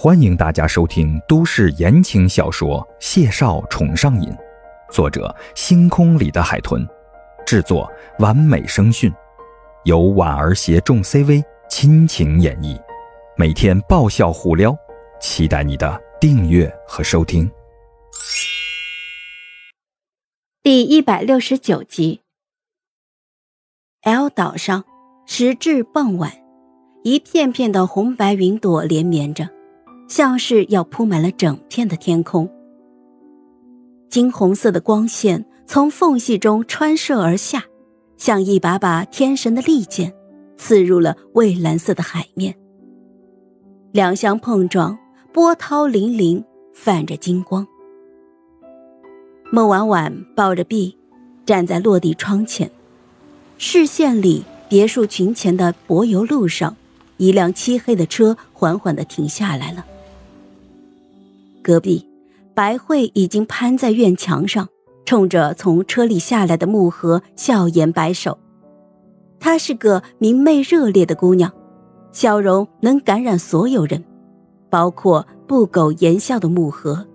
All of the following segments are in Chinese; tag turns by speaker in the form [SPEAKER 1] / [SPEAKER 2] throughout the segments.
[SPEAKER 1] 欢迎大家收听都市言情小说《谢少宠上瘾》，作者：星空里的海豚，制作：完美声讯，由婉儿携众 CV 亲情演绎，每天爆笑互撩，期待你的订阅和收听。
[SPEAKER 2] 第一百六十九集。L 岛上，时至傍晚，一片片的红白云朵连绵着。像是要铺满了整片的天空，金红色的光线从缝隙中穿射而下，像一把把天神的利剑，刺入了蔚蓝色的海面。两相碰撞，波涛粼粼，泛着金光。孟婉婉抱着臂，站在落地窗前，视线里别墅群前的柏油路上，一辆漆黑的车缓缓的停下来了。隔壁，白慧已经攀在院墙上，冲着从车里下来的木盒笑颜摆手。她是个明媚热烈的姑娘，笑容能感染所有人，包括不苟言笑的木盒。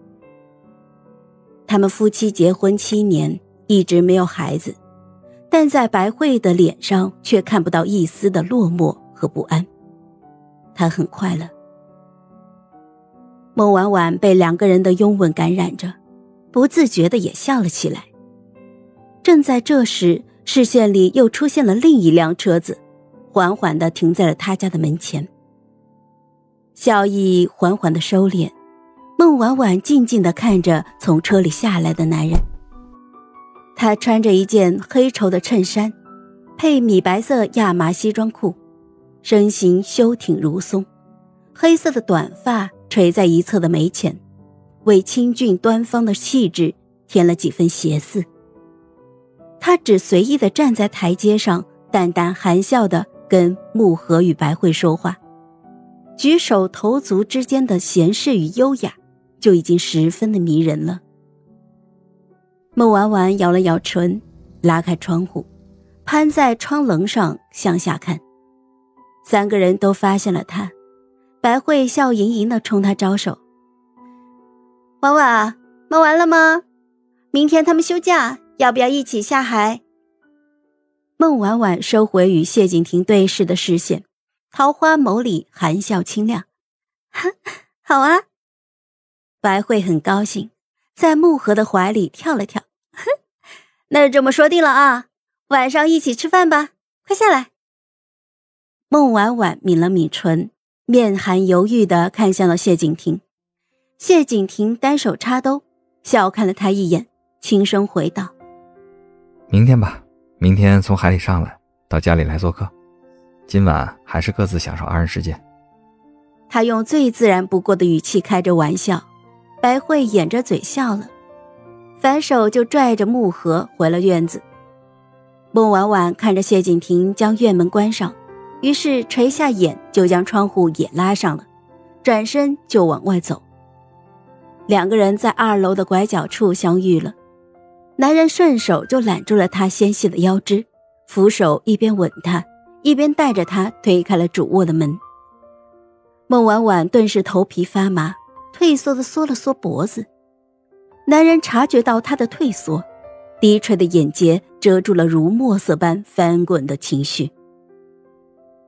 [SPEAKER 2] 他们夫妻结婚七年，一直没有孩子，但在白慧的脸上却看不到一丝的落寞和不安。她很快乐。孟婉婉被两个人的拥吻感染着，不自觉的也笑了起来。正在这时，视线里又出现了另一辆车子，缓缓的停在了他家的门前。笑意缓缓的收敛，孟婉婉静静的看着从车里下来的男人。他穿着一件黑绸的衬衫，配米白色亚麻西装裤，身形修挺如松，黑色的短发。垂在一侧的眉前，为清俊端方的气质添了几分邪肆。他只随意的站在台阶上，淡淡含笑的跟木盒与白慧说话，举手投足之间的闲适与优雅，就已经十分的迷人了。孟婉婉咬了咬唇，拉开窗户，攀在窗棱上向下看，三个人都发现了他。白慧笑盈盈的冲他招手：“婉婉，忙完了吗？明天他们休假，要不要一起下海？”孟婉婉收回与谢景亭对视的视线，桃花眸里含笑清亮：“ 好啊。”白慧很高兴，在木盒的怀里跳了跳：“ 那就这么说定了啊！晚上一起吃饭吧，快下来。”孟婉婉抿了抿唇。面含犹豫的看向了谢景亭，谢景亭单手插兜，笑看了他一眼，轻声回道：“
[SPEAKER 1] 明天吧，明天从海里上来，到家里来做客。今晚还是各自享受二人世界。”
[SPEAKER 2] 他用最自然不过的语气开着玩笑，白慧掩着嘴笑了，反手就拽着木盒回了院子。孟婉婉看着谢景亭将院门关上。于是垂下眼，就将窗户也拉上了，转身就往外走。两个人在二楼的拐角处相遇了，男人顺手就揽住了她纤细的腰肢，扶手一边吻她，一边带着她推开了主卧的门。孟婉婉顿时头皮发麻，退缩的缩了缩脖子。男人察觉到她的退缩，低垂的眼睫遮住了如墨色般翻滚的情绪。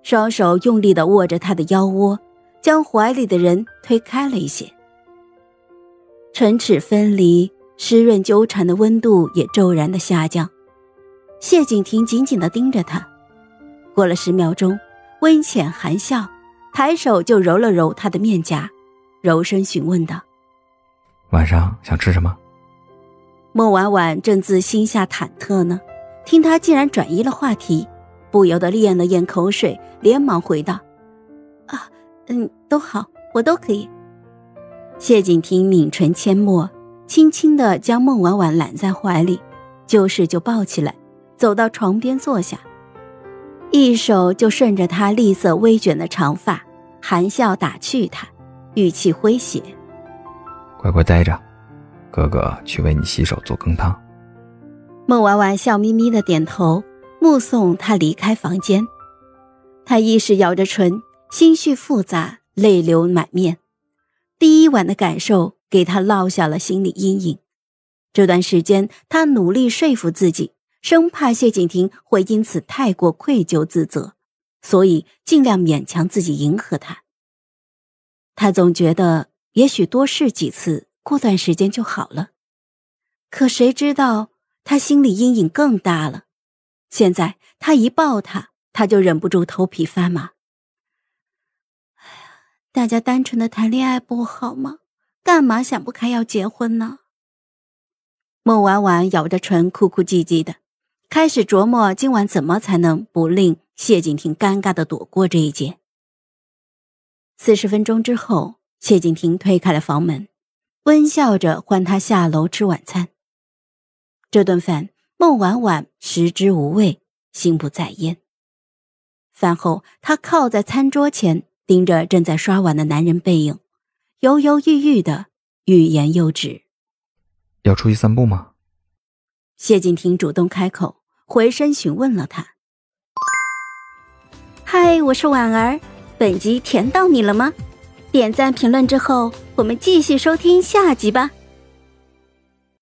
[SPEAKER 2] 双手用力的握着他的腰窝，将怀里的人推开了一些。唇齿分离，湿润纠缠的温度也骤然的下降。谢景亭紧紧的盯着他，过了十秒钟，温浅含笑，抬手就揉了揉他的面颊，柔声询问道：“
[SPEAKER 1] 晚上想吃什么？”
[SPEAKER 2] 莫婉婉正自心下忐忑呢，听他竟然转移了话题。不由得咽了咽口水，连忙回道：“啊，嗯，都好，我都可以。”谢景亭抿唇缄默，轻轻的将孟婉婉揽在怀里，就是就抱起来，走到床边坐下，一手就顺着她栗色微卷的长发，含笑打趣她，语气诙谐：“
[SPEAKER 1] 乖乖待着，哥哥去为你洗手做羹汤。”
[SPEAKER 2] 孟婉婉笑眯眯的点头。目送他离开房间，他一时咬着唇，心绪复杂，泪流满面。第一晚的感受给他烙下了心理阴影。这段时间，他努力说服自己，生怕谢景亭会因此太过愧疚自责，所以尽量勉强自己迎合他。他总觉得，也许多试几次，过段时间就好了。可谁知道，他心里阴影更大了。现在他一抱他，他就忍不住头皮发麻。哎呀，大家单纯的谈恋爱不好吗？干嘛想不开要结婚呢？孟婉婉咬着唇，哭哭唧唧的，开始琢磨今晚怎么才能不令谢景亭尴尬的躲过这一劫。四十分钟之后，谢景亭推开了房门，温笑着唤他下楼吃晚餐。这顿饭，孟婉婉食之无味，心不在焉。饭后，他靠在餐桌前，盯着正在刷碗的男人背影，犹犹豫豫的，欲言又止。
[SPEAKER 1] 要出去散步吗？
[SPEAKER 2] 谢景亭主动开口，回身询问了他。嗨，我是婉儿，本集甜到你了吗？点赞评论之后，我们继续收听下集吧。